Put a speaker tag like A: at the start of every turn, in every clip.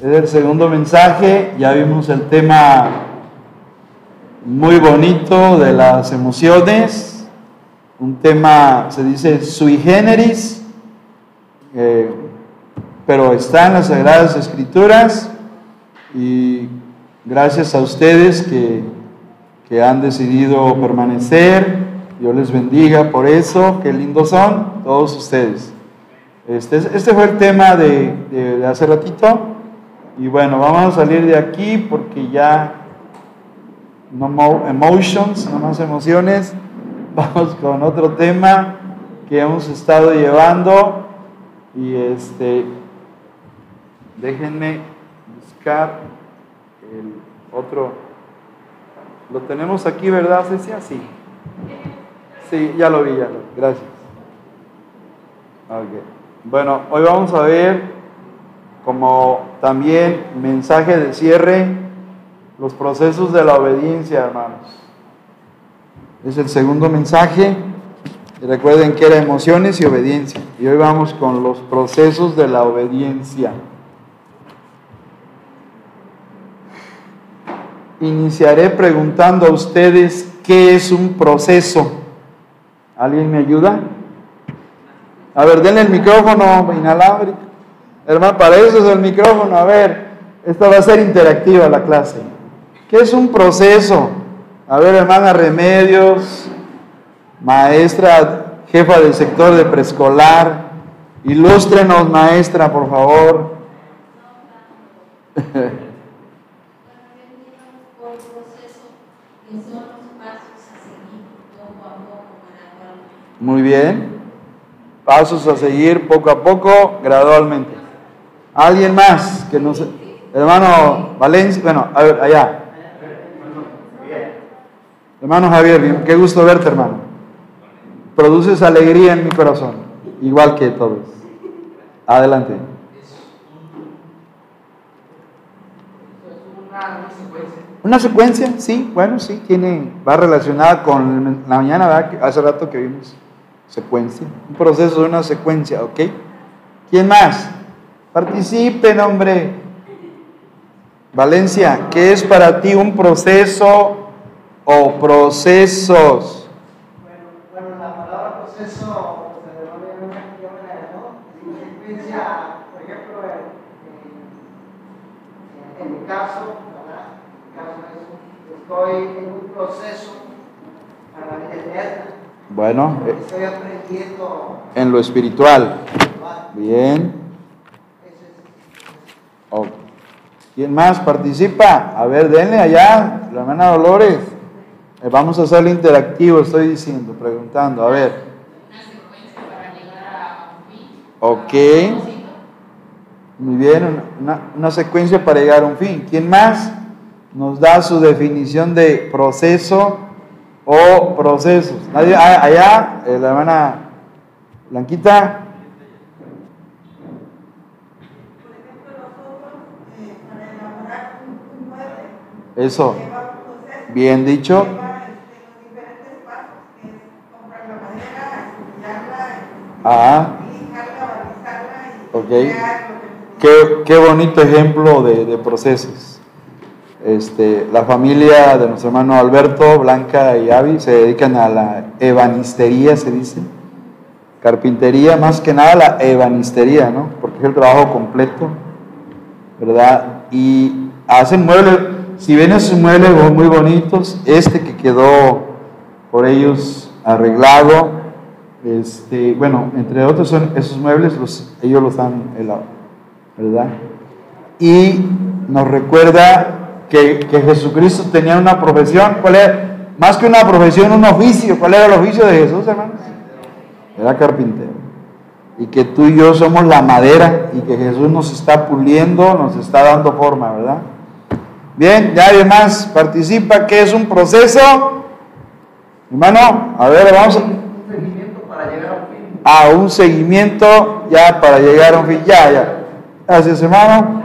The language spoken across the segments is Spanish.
A: Es el segundo mensaje. Ya vimos el tema muy bonito de las emociones. Un tema, se dice sui generis, eh, pero está en las Sagradas Escrituras. Y gracias a ustedes que, que han decidido permanecer. Dios les bendiga por eso. Qué lindos son todos ustedes. Este, este fue el tema de, hace ratito. Y bueno, vamos a salir de aquí porque ya no more emotions, no más emociones. Vamos con otro tema que hemos estado llevando. Y este, déjenme buscar el otro. Lo tenemos aquí, ¿verdad, Cecia? Sí. Sí, ya lo vi, ya lo vi. Gracias. Okay. Bueno, hoy vamos a ver como también mensaje de cierre los procesos de la obediencia, hermanos. Es el segundo mensaje. recuerden que era emociones y obediencia. Y hoy vamos con los procesos de la obediencia. Iniciaré preguntando a ustedes qué es un proceso. ¿Alguien me ayuda? A ver, denle el micrófono inalámbrico. Hermano, para eso es el micrófono. A ver, esta va a ser interactiva la clase. ¿Qué es un proceso? A ver, hermana Remedios, maestra, jefa del sector de preescolar, ilústrenos, maestra, por favor. Muy bien. Pasos a seguir poco a poco, gradualmente. ¿Alguien más que no. Hermano Valencia, bueno, a ver, allá. Hermano Javier, qué gusto verte, hermano. Produces alegría en mi corazón, igual que todos. Adelante. Una secuencia, sí, bueno, sí, tiene, va relacionada con la mañana, ¿verdad? Hace rato que vimos secuencia, un proceso de una secuencia, ¿ok? ¿Quién más? Participen, hombre. Valencia, ¿qué es para ti un proceso o procesos?
B: Bueno, bueno la palabra proceso se denomina una secuencia, por ejemplo, en, mi caso, ¿verdad? En mi caso es, estoy en un proceso para entender
A: bueno, en lo espiritual. Bien. ¿Quién más participa? A ver, denle allá, la hermana Dolores. Eh, vamos a hacerlo interactivo, estoy diciendo, preguntando. A ver. Ok. Muy bien, una, una secuencia para llegar a un fin. ¿Quién más nos da su definición de proceso? O procesos. Nadie, ah, allá, eh, la hermana Blanquita. Eso. Bien dicho. Ah. Ok. Qué, qué bonito ejemplo de, de procesos. Este, la familia de nuestro hermano Alberto, Blanca y Avi se dedican a la ebanistería, se dice. Carpintería, más que nada la ebanistería, ¿no? Porque es el trabajo completo, ¿verdad? Y hacen muebles, si ven esos muebles muy bonitos, este que quedó por ellos arreglado, este, bueno, entre otros son esos muebles, los, ellos los han helado, ¿verdad? Y nos recuerda que, Jesucristo tenía una profesión. ¿Cuál? Más que una profesión, un oficio. ¿Cuál era el oficio de Jesús, hermanos? Era carpintero. Y que tú y yo somos la madera y que Jesús nos está puliendo, nos está dando forma, ¿verdad? Bien, ya además participa, ¿qué es un proceso? Hermano, a ver, vamos a... Un seguimiento para llegar a un fin. Ah, un seguimiento ya para llegar a un fin. Ya, ya. Gracias, hermano.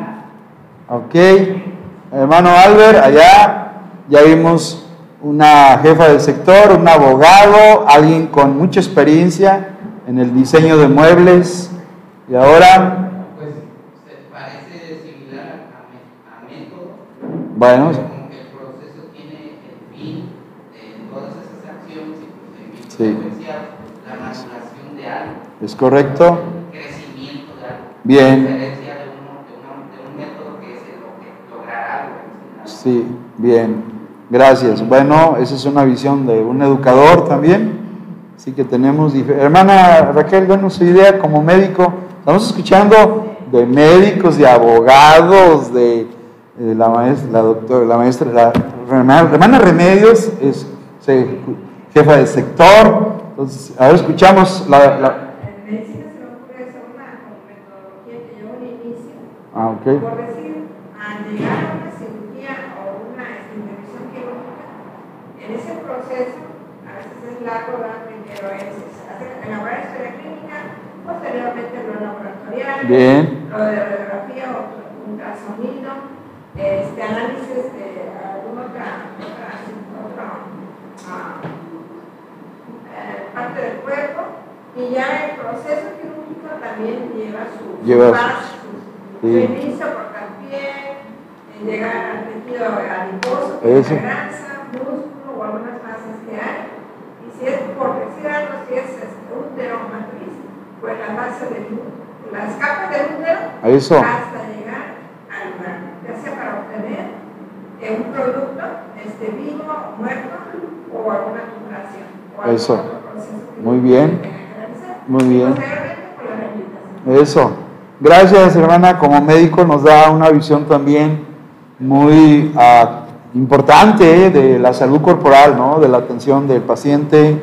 A: Ok. Hermano Albert, allá ya vimos una jefa del sector, un abogado, alguien con mucha experiencia en el diseño de muebles. Y ahora...
C: Pues parece similar a, método.
A: Bueno.
C: Como que el proceso tiene el fin de todas esas acciones y procedimientos sí. la maduración de algo.
A: ¿Es correcto?
C: El crecimiento de algo.
A: Bien.
C: diferencia de, uno, de, de un método que es el lograr algo.
A: Sí, bien. Gracias. Bueno, esa es una visión de un educador también. Así que tenemos. Hermana Raquel, bueno, su idea como médico. Estamos escuchando de médicos, de abogados, de, la maestra, la doctora, la maestra, la hermana, Remedios es jefa de sector. Entonces, ahora escuchamos la, la
D: en medicina se me ocurre hacer una metodología que lleva un inicio.
A: Ah, ok.
D: Por decir, al llegar a una cirugía o una intervención quirúrgica, en ese proceso, a veces es largo, pero es hacer, elaborar historia clínica, posteriormente lo laboratorial,
A: Bien.
D: lo de radiografía, ultrasonido, este, análisis de alguna otra, otra, otra uh, eh, parte del cuerpo, y ya el proceso quirúrgico también lleva su,
A: lleva
D: paso, su, sí. inicio, cortar piel, llegar al tejido adiposo, que es la grasa, músculo o algunas masas que hay si es por decir algo, si es este, útero matriz, pues la base del las capas del útero hasta llegar al lugar, ya sea para obtener eh, un producto este, vivo, muerto o alguna tubulación. O
A: Eso. Muy bien. Muy bien. Eso. Gracias, hermana. Como médico nos da una visión también muy uh, importante ¿eh? de la salud corporal, ¿no? de la atención del paciente,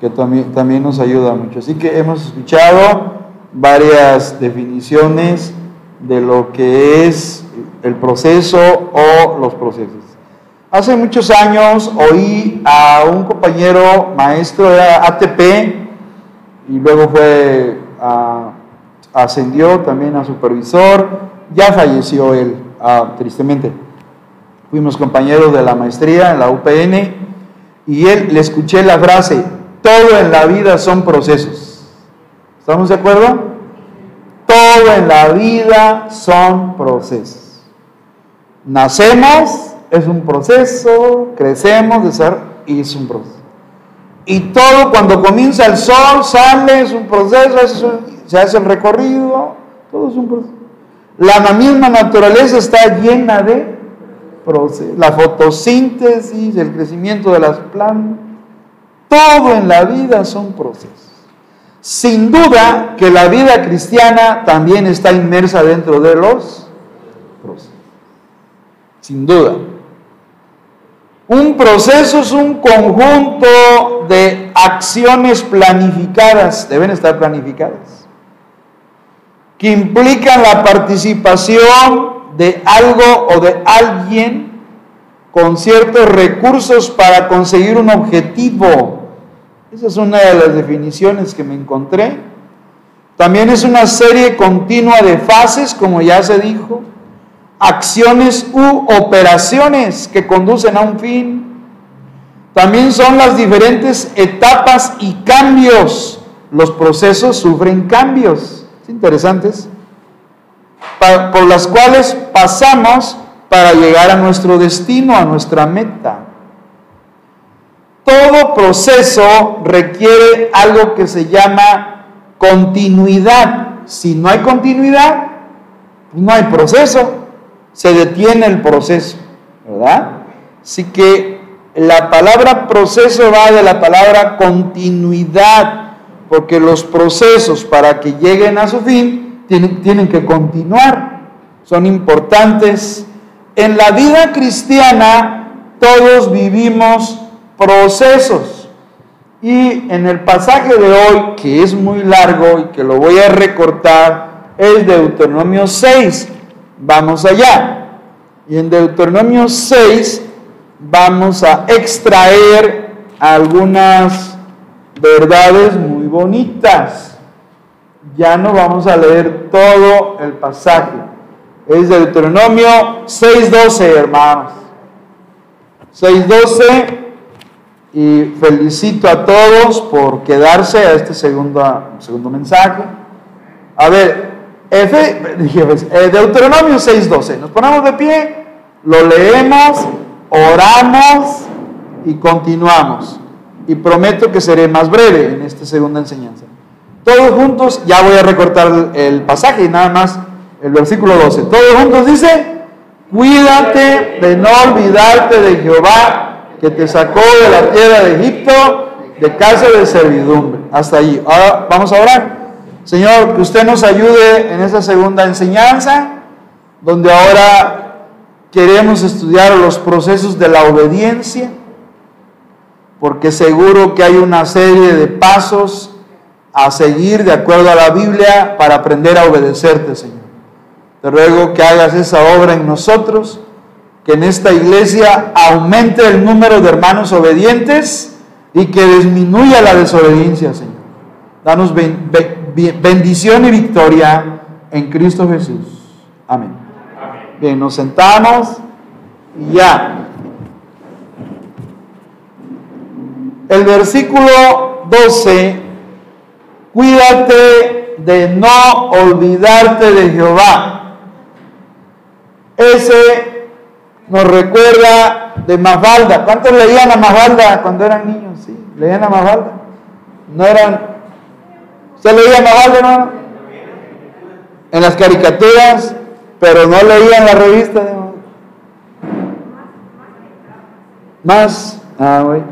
A: que también, también nos ayuda mucho. Así que hemos escuchado varias definiciones de lo que es el proceso o los procesos. Hace muchos años oí a un compañero maestro de ATP y luego fue a, ascendió también a supervisor, ya falleció él, ah, tristemente fuimos compañeros de la maestría en la UPN, y él le escuché la frase, todo en la vida son procesos. ¿Estamos de acuerdo? Todo en la vida son procesos. Nacemos, es un proceso, crecemos, de ser, y es un proceso. Y todo cuando comienza el sol, sale, es un proceso, se hace el recorrido, todo es un proceso. La misma naturaleza está llena de la fotosíntesis, el crecimiento de las plantas, todo en la vida son procesos. Sin duda que la vida cristiana también está inmersa dentro de los procesos. Sin duda. Un proceso es un conjunto de acciones planificadas, deben estar planificadas, que implican la participación de algo o de alguien con ciertos recursos para conseguir un objetivo. Esa es una de las definiciones que me encontré. También es una serie continua de fases, como ya se dijo, acciones u operaciones que conducen a un fin. También son las diferentes etapas y cambios. Los procesos sufren cambios. ¿Es por las cuales pasamos para llegar a nuestro destino, a nuestra meta. Todo proceso requiere algo que se llama continuidad. Si no hay continuidad, pues no hay proceso. Se detiene el proceso, ¿verdad? Así que la palabra proceso va de la palabra continuidad, porque los procesos para que lleguen a su fin tienen, que continuar, son importantes. En la vida cristiana todos vivimos procesos. Y en el pasaje de hoy, que es muy largo y que lo voy a recortar, es Deuteronomio 6. Vamos allá. Y en Deuteronomio 6 vamos a extraer algunas verdades muy bonitas ya no vamos a leer todo el pasaje. Es Deuteronomio 6.12, hermanos. 6.12 y felicito a todos por quedarse a este segundo, segundo mensaje. A ver, Eh, Deuteronomio 6:12. Nos ponemos de pie, lo leemos, oramos y continuamos. Y prometo que seré más breve en esta segunda enseñanza. Todos juntos, ya voy a recortar el pasaje y nada más el versículo 12. Todos juntos dice, cuídate de no olvidarte de Jehová que te sacó de la tierra de Egipto, de casa de servidumbre. Hasta allí. Ahora vamos a orar. Señor, que usted nos ayude en esa segunda enseñanza, donde ahora queremos estudiar los procesos de la obediencia, porque seguro que hay una serie de pasos a seguir de acuerdo a la Biblia para aprender a obedecerte, Señor. Te ruego que hagas esa obra en nosotros, que en esta iglesia aumente el número de hermanos obedientes y que disminuya la desobediencia, Señor. Danos bendición y victoria en Cristo Jesús. Amén. Bien, nos sentamos y ya. El versículo 12, cuídate de no olvidarte de Jehová ese nos recuerda de Mafalda. ¿Cuántos leían a Mafalda cuando eran niños? Sí, leían a Mafalda. No eran. ¿Usted leía a Mafalda, no? En las caricaturas, pero no leían la revista Más. Ah, güey.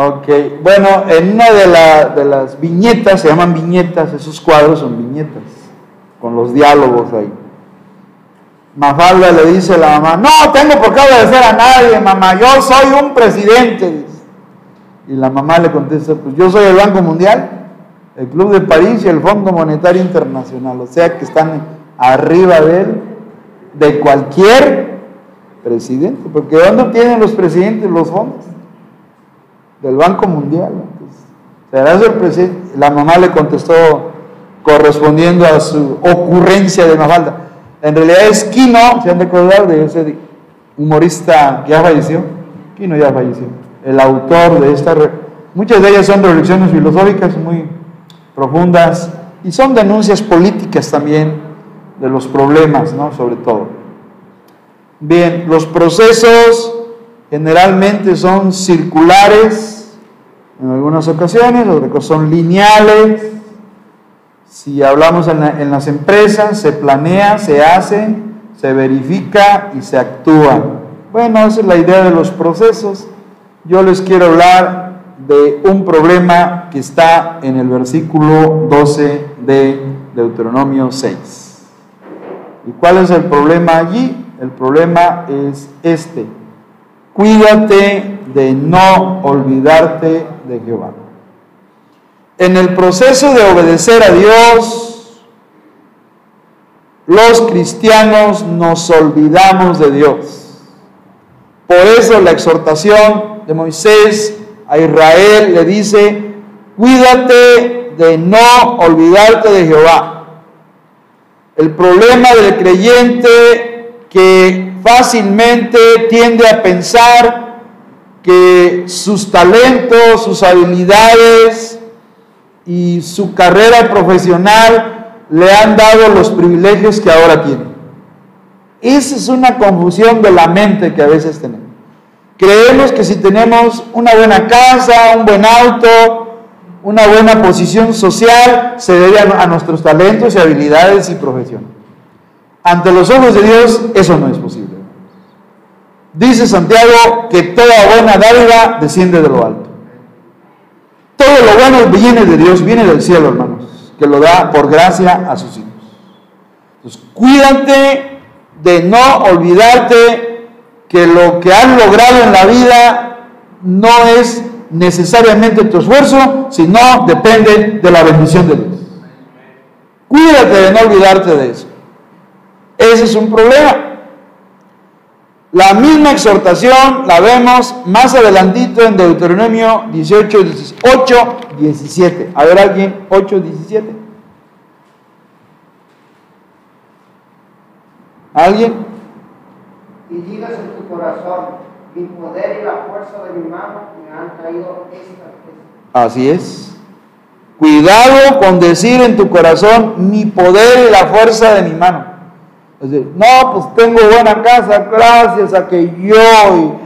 A: Ok. Bueno, en una de, de las viñetas, se llaman viñetas, esos cuadros son viñetas, con los diálogos ahí. Mafalda le dice a la mamá, no tengo por qué obedecer a nadie, mamá, yo soy un presidente. Y la mamá le contesta, pues yo soy el Banco Mundial, el Club de París y el Fondo Monetario Internacional, o sea que están arriba de él, de cualquier presidente, porque ¿dónde tienen los presidentes los fondos? Del Banco Mundial. ¿Será el presidente? La mamá le contestó correspondiendo a su ocurrencia de Mafalda. En realidad es Kino, se han de acordar de ese humorista que ya falleció. Kino ya falleció. El autor de esta. Muchas de ellas son reflexiones filosóficas muy profundas y son denuncias políticas también de los problemas, ¿no? Sobre todo. Bien, los procesos generalmente son circulares en algunas ocasiones, otras son lineales si hablamos en, las empresas, se planea, se hace, se verifica y se actúa. Bueno, esa es la idea de los procesos. Yo les quiero hablar de un problema que está en el versículo 12 de Deuteronomio 6. ¿Y cuál es el problema allí? El problema es este. Cuídate de no olvidarte de Jehová. En el proceso de obedecer a Dios, los cristianos nos olvidamos de Dios. Por eso la exhortación de Moisés a Israel le dice, cuídate de no olvidarte de Jehová. El problema del creyente que fácilmente tiende a pensar que sus talentos, sus habilidades, y su carrera profesional le han dado los privilegios que ahora tiene. Esa es una confusión de la mente que a veces tenemos. Creemos que si tenemos una buena casa, un buen auto, una buena posición social, se debe a, nuestros talentos y habilidades y profesión. Ante los ojos de Dios, eso no es posible. Dice Santiago que toda buena dádiva desciende de lo alto. Todo lo bueno viene de Dios, viene del cielo, hermanos, que lo da por gracia a sus hijos. Entonces, cuídate de no olvidarte que lo que has logrado en la vida no es necesariamente tu esfuerzo, sino depende de la bendición de Dios. Cuídate de no olvidarte de eso. Ese es un problema. La misma exhortación la vemos más adelantito en Deuteronomio 18, 8, 17. A ver alguien, 8, 17. ¿Alguien?
B: Y digas en tu corazón, mi poder y la fuerza de mi mano me han traído esta
A: Así es. Cuidado con decir en tu corazón mi poder y la fuerza de mi mano. No, pues tengo buena casa gracias a que yo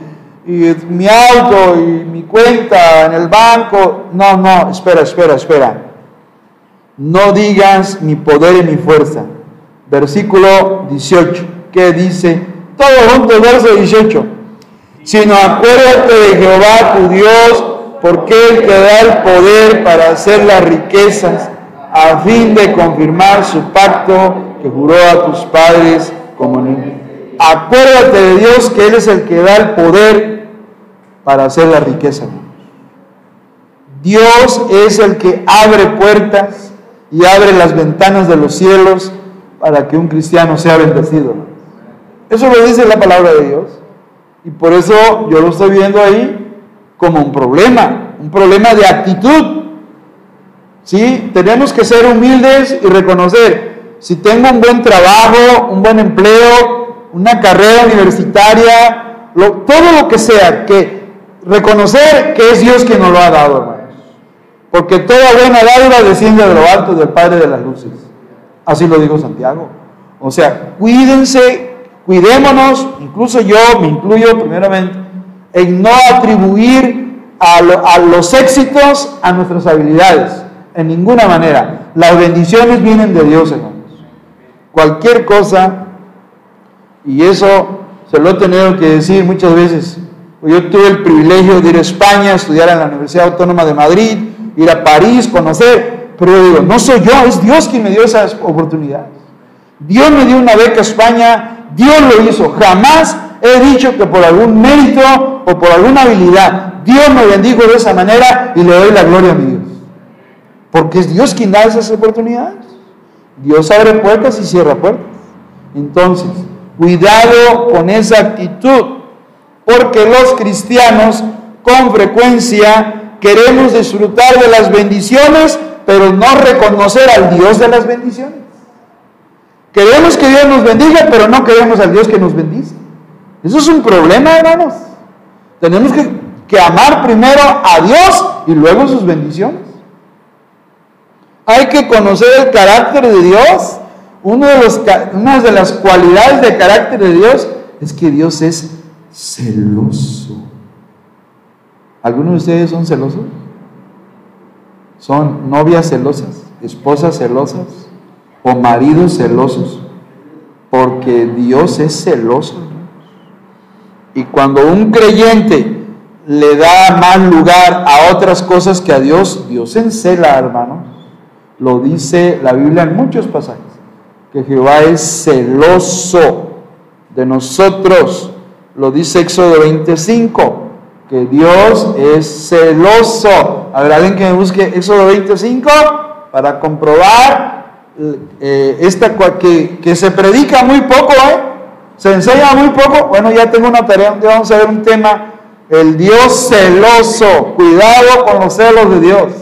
A: y mi auto y mi cuenta en el banco. No, no, espera, espera, espera. No digas mi poder y mi fuerza. Versículo 18, ¿qué dice? Todo junto, verso 18. Sino acuérdate de Jehová tu Dios, porque Él te da el poder para hacer las riquezas, a fin de confirmar su pacto que juró a tus padres como niño. Acuérdate de Dios que Él es el que da el poder para hacer la riqueza. Dios es el que abre puertas y abre las ventanas de los cielos para que un cristiano sea bendecido. Eso lo dice la palabra de Dios. Y por eso yo lo estoy viendo ahí como un problema, un problema de actitud. ¿Sí? Tenemos que ser humildes y reconocer, si tengo un buen trabajo, un buen empleo, una carrera universitaria, todo lo que sea, que reconocer que es Dios quien nos lo ha dado, hermanos. Porque toda buena dádiva desciende de lo alto del Padre de las luces. Así lo dijo Santiago. O sea, cuídense, cuidémonos, incluso yo me incluyo primeramente, en no atribuir a, a los éxitos a nuestras habilidades, en ninguna manera. Las bendiciones vienen de Dios, hermanos. Cualquier cosa, y eso se lo he tenido que decir muchas veces. Yo tuve el privilegio de ir a España, estudiar en la Universidad Autónoma de Madrid, ir a París, conocer, pero yo digo, no soy yo, es Dios quien me dio esas oportunidades. Dios me dio una beca a España, Dios lo hizo. Jamás he dicho que por algún mérito o por alguna habilidad Dios me bendijo de esa manera y le doy la gloria a mi Dios. Porque es Dios quien da esas oportunidades. Dios abre puertas y cierra puertas. Entonces, cuidado con esa actitud, porque los cristianos con frecuencia queremos disfrutar de las bendiciones, pero no reconocer al Dios de las bendiciones. Queremos que Dios nos bendiga, pero no queremos al Dios que nos bendice. Eso es un problema, hermanos. Tenemos que, que amar primero a Dios y luego sus bendiciones. Hay que conocer el carácter de Dios. Uno de los, una de las cualidades de carácter de Dios es que Dios es celoso. ¿Algunos de ustedes son celosos? ¿Son novias celosas? ¿Esposas celosas? ¿O maridos celosos? Porque Dios es celoso. Y cuando un creyente le da más lugar a otras cosas que a Dios, Dios encela, hermanos. Lo dice la Biblia en muchos pasajes, que Jehová es celoso de nosotros. Lo dice Éxodo 25, que Dios es celoso. Ver, alguien que me busque Éxodo 25 para comprobar eh, esta que, que se predica muy poco, ¿eh? Se enseña muy poco. Bueno, ya tengo una tarea, vamos a ver un tema. El Dios celoso. Cuidado con los celos de Dios.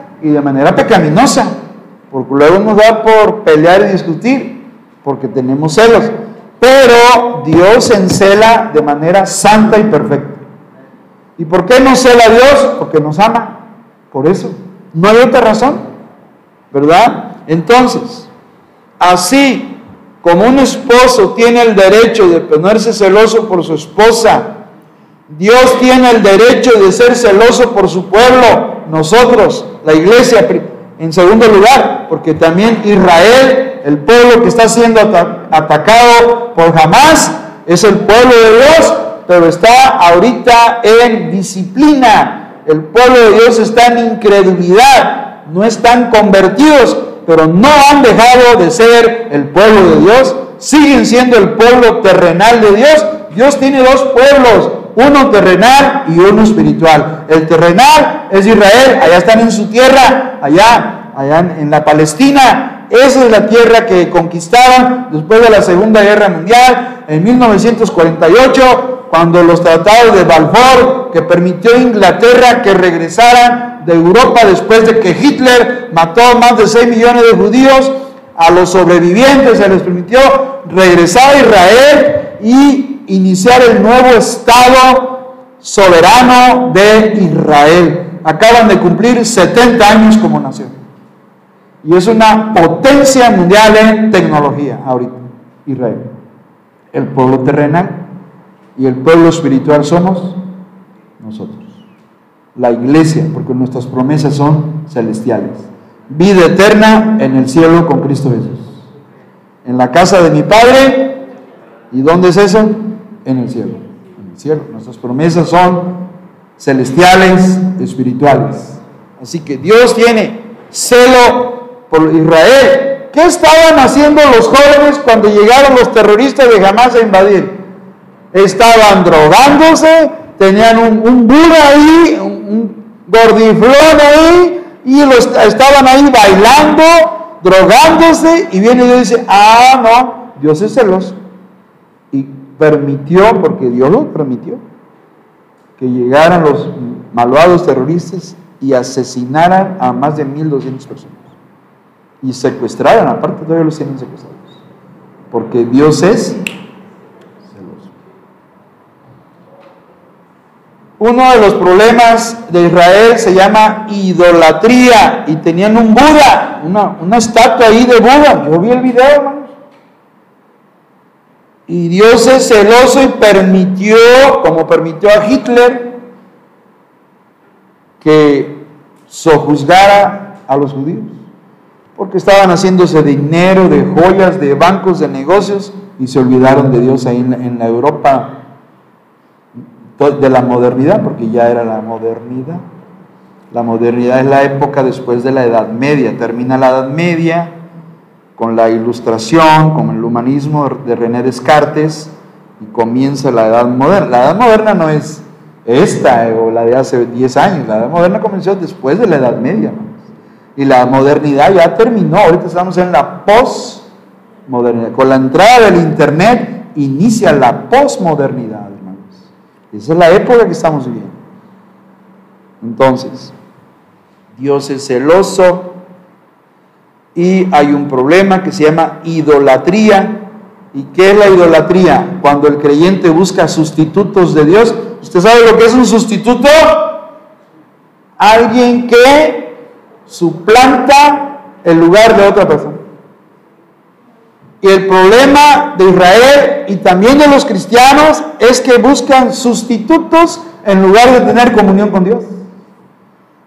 A: y de manera pecaminosa, porque luego nos da por pelear y discutir, porque tenemos celos. Pero Dios encela de manera santa y perfecta. ¿Y por qué nos cela Dios? Porque nos ama. Por eso. No hay otra razón. ¿verdad? Entonces, así como un esposo tiene el derecho de ponerse celoso por su esposa, Dios tiene el derecho de ser celoso por su pueblo, nosotros, la iglesia, en segundo lugar, porque también Israel, el pueblo que está siendo atacado por jamás, es el pueblo de Dios, pero está ahorita en disciplina. El pueblo de Dios está en incredulidad no están convertidos, pero no han dejado de ser el pueblo de Dios, siguen siendo el pueblo terrenal de Dios. Dios tiene dos pueblos, uno terrenal y uno espiritual. El terrenal es Israel, allá están en su tierra, allá, allá en la Palestina. Esa es la tierra que conquistaron después de la Segunda Guerra Mundial en 1948, cuando los tratados de Balfour, que permitió a Inglaterra que regresaran de Europa después de que Hitler mató a más de 6 millones de judíos, a los sobrevivientes se les permitió regresar a Israel y iniciar el nuevo Estado soberano de Israel. Acaban de cumplir 70 años como nación. Y es una potencia mundial en tecnología ahorita, Israel. El pueblo terrenal y el pueblo espiritual somos nosotros. La iglesia, porque nuestras promesas son celestiales. Vida eterna en el cielo con Cristo Jesús. En la casa de mi Padre ¿Y dónde es eso? En el cielo. En el cielo. Nuestras promesas son celestiales, espirituales. Así que Dios tiene celo por Israel. ¿Qué estaban haciendo los jóvenes cuando llegaron los terroristas de Hamas a invadir? Estaban drogándose, tenían un, un Buda ahí, un, gordiflón ahí, y los, estaban ahí bailando, drogándose, y viene y dice, ah, no, Dios es celoso permitió, porque Dios lo permitió, que llegaran los malvados terroristas y asesinaran a más de 1.200 personas. Y secuestraran, aparte todavía los tienen secuestrados. Porque Dios es celoso. Uno de los problemas de Israel se llama idolatría y tenían un Buda, una, una estatua ahí de Buda. Yo vi el video, hermano. Y Dios es celoso y permitió, como permitió a Hitler, que sojuzgara a los judíos. Porque estaban haciéndose dinero, de joyas, de bancos, de negocios, y se olvidaron de Dios ahí en la, Europa de la modernidad, porque ya era la modernidad. La modernidad es la época después de la Edad Media. Termina la Edad Media, con la ilustración, con el humanismo de René Descartes, y comienza la edad moderna. La edad moderna no es esta o la de hace 10 años, la edad moderna comenzó después de la edad media. Y la modernidad ya terminó, ahorita estamos en la postmodernidad. Con la entrada del Internet inicia la postmodernidad, hermanos. Esa es la época que estamos viviendo. Entonces, Dios es celoso y hay un problema que se llama idolatría. ¿Y qué es la idolatría? Cuando el creyente busca sustitutos de Dios. ¿Usted sabe lo que es un sustituto? Alguien que suplanta el lugar de otra persona. Y el problema de Israel y también de los cristianos es que buscan sustitutos en lugar de tener comunión con Dios.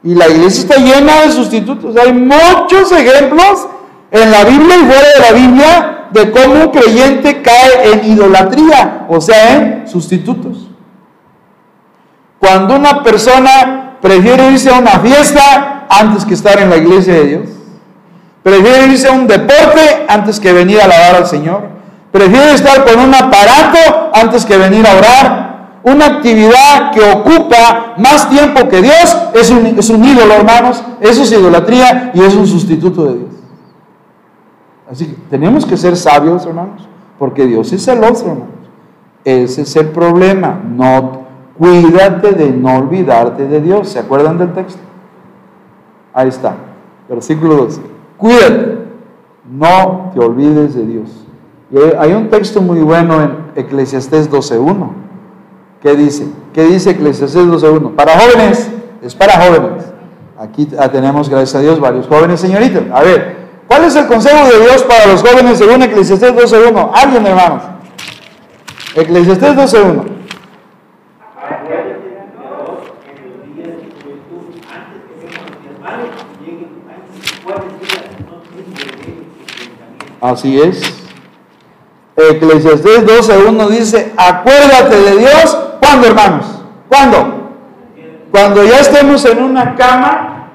A: Y la iglesia está llena de sustitutos. Hay muchos ejemplos en la Biblia y fuera de la Biblia de cómo un creyente cae en idolatría, o sea, en sustitutos. Cuando una persona prefiere irse a una fiesta antes que estar en la iglesia de Dios, prefiere irse a un deporte antes que venir a alabar al Señor, prefiere estar con un aparato antes que venir a orar, una actividad que ocupa más tiempo que Dios es un, es un ídolo, hermanos. Eso es idolatría y es un sustituto de Dios. Así que tenemos que ser sabios, hermanos, porque Dios es celoso, hermanos. Ese es el problema. No, cuídate de no olvidarte de Dios. ¿Se acuerdan del texto? Ahí está, versículo 12. Cuídate, no te olvides de Dios. Y hay un texto muy bueno en Eclesiastés 12.1 ¿Qué dice? ¿Qué dice Eclesiastes 12.1? Para jóvenes, es para jóvenes. Aquí tenemos, gracias a Dios, varios jóvenes señoritas. A ver, ¿cuál es el consejo de Dios para los jóvenes según Eclesiastes 12.1? Alguien, hermanos. Eclesiastes 12.1. Así es. Eclesiastés 12.1 dice, acuérdate de Dios ¿Cuándo, hermanos? ¿Cuándo? Cuando ya estemos en una cama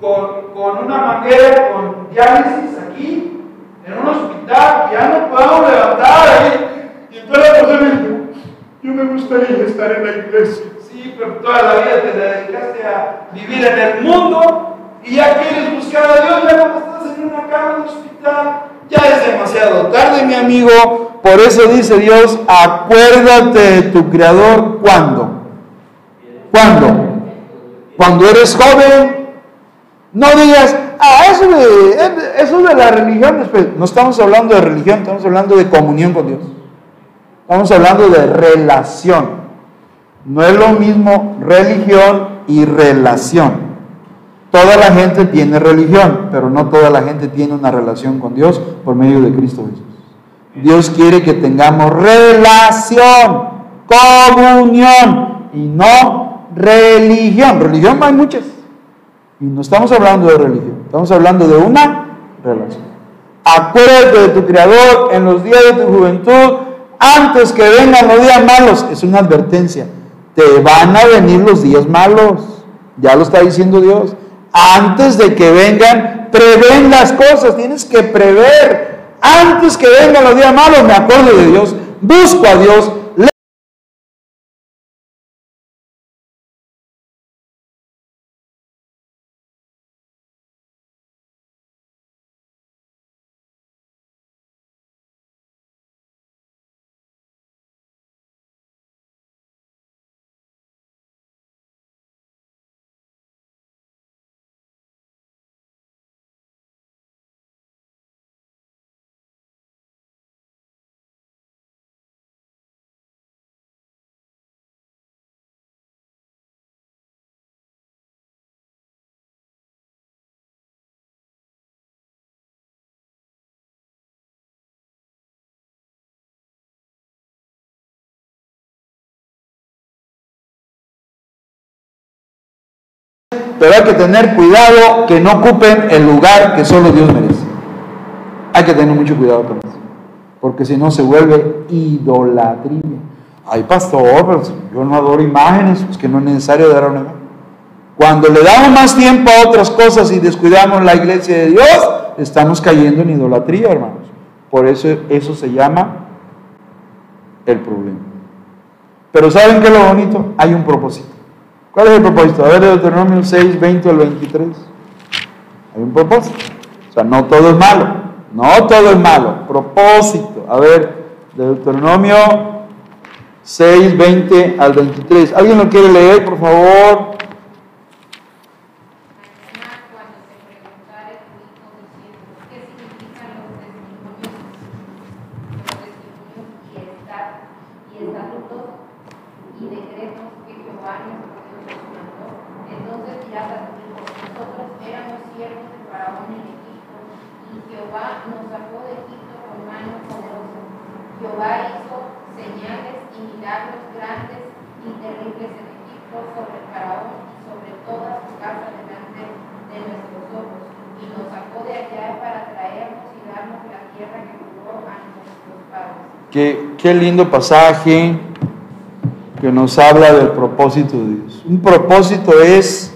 A: con, con una manguera, con diálisis aquí, en un hospital, ya no podemos levantar ahí. Y entonces la persona dice, yo me gusta feliz de estar en la iglesia. Sí, pero toda la vida te dedicaste a vivir en el mundo y ya quieres buscar a Dios, ya cuando estás en una cama de hospital, ya es demasiado tarde, mi amigo. Por eso dice Dios, acuérdate de tu Creador cuando. ¿Cuándo? Cuando eres joven. No digas, ah, eso de, eso de la religión, no estamos hablando de religión, estamos hablando de comunión con Dios. Estamos hablando de relación. No es lo mismo religión y relación. Toda la gente tiene religión, pero no toda la gente tiene una relación con Dios por medio de Cristo Jesús. Dios quiere que tengamos relación, comunión y no religión. Religión hay muchas. Y no estamos hablando de religión, estamos hablando de una relación. Acuérdate de tu Creador en los días de tu juventud, antes que vengan los días malos. Es una advertencia. Te van a venir los días malos. Ya lo está diciendo Dios antes de que vengan, prevén las cosas, tienes que prever. Antes que vengan los días malos, me acuerdo de Dios, busco a Dios, pero hay que tener cuidado que no ocupen el lugar que solo Dios merece. Hay que tener mucho cuidado con eso, porque si no se vuelve idolatría. Ay, pastor, yo no adoro imágenes, pues que no es necesario dar una imagen. Cuando le damos más tiempo a otras cosas y descuidamos la iglesia de Dios, estamos cayendo en idolatría, hermanos. Por eso eso se llama el problema. Pero ¿saben qué es lo bonito? Hay un propósito. ¿Cuál es el propósito? A ver, Deuteronomio 6, 20 al 23. Hay un propósito. O sea, no todo es malo. No todo es malo. Propósito. A ver, Deuteronomio 6, 20 al 23. ¿Alguien lo quiere leer, por favor? Qué, lindo pasaje que nos habla del propósito de Dios. Un propósito es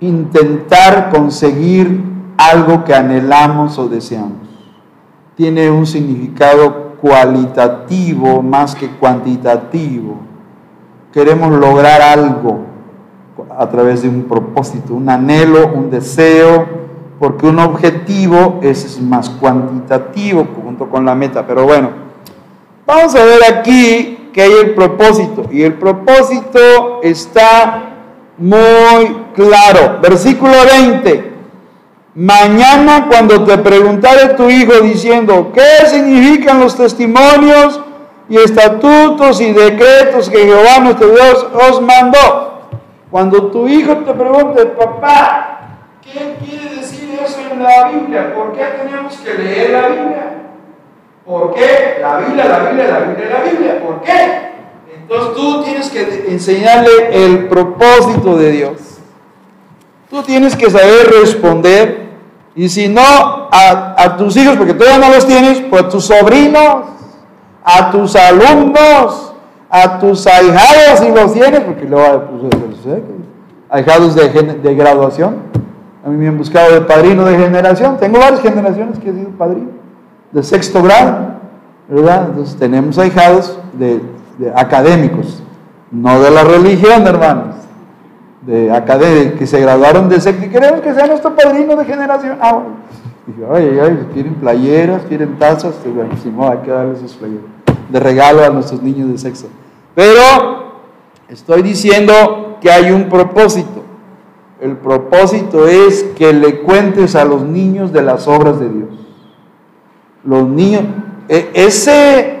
A: intentar conseguir algo que anhelamos o deseamos. Tiene un significado cualitativo más que cuantitativo. Queremos lograr algo a través de un propósito, un anhelo, un deseo, porque un objetivo es más cuantitativo junto con la meta. Pero bueno, vamos a ver aquí que hay el propósito. Y el propósito está muy claro. Versículo 20. Mañana cuando te preguntare tu hijo diciendo, ¿qué significan los testimonios y estatutos y decretos que Jehová nuestro Dios os mandó? Cuando tu hijo te pregunte, papá, ¿qué quiere la Biblia. ¿Por qué tenemos que leer la Biblia? ¿Por qué? La Biblia, la Biblia, la Biblia, la Biblia. ¿Por qué? Entonces tú tienes que enseñarle el propósito de Dios. Tú tienes que saber responder. Y si no, a, a tus hijos, porque todavía no los tienes, pues a tus sobrinos, a tus alumnos, a tus ahijados, si los tienes, porque luego pues, ahijados de, de graduación a mí me han buscado de padrino de generación. Tengo varias generaciones que he sido padrino, de sexto grado. ¿verdad? Entonces tenemos ahijados de, académicos, no de la religión, hermanos, de académicos que se graduaron de secta y queremos que sea nuestro padrino de generación. Ah, Dije, ay, ay, quieren playeras, quieren tazas, bueno, si no, hay que darles esos playeras de regalo a nuestros niños de sexo. Pero estoy diciendo que hay un propósito. El propósito es que le cuentes a los niños de las obras de Dios. Los niños, e, ese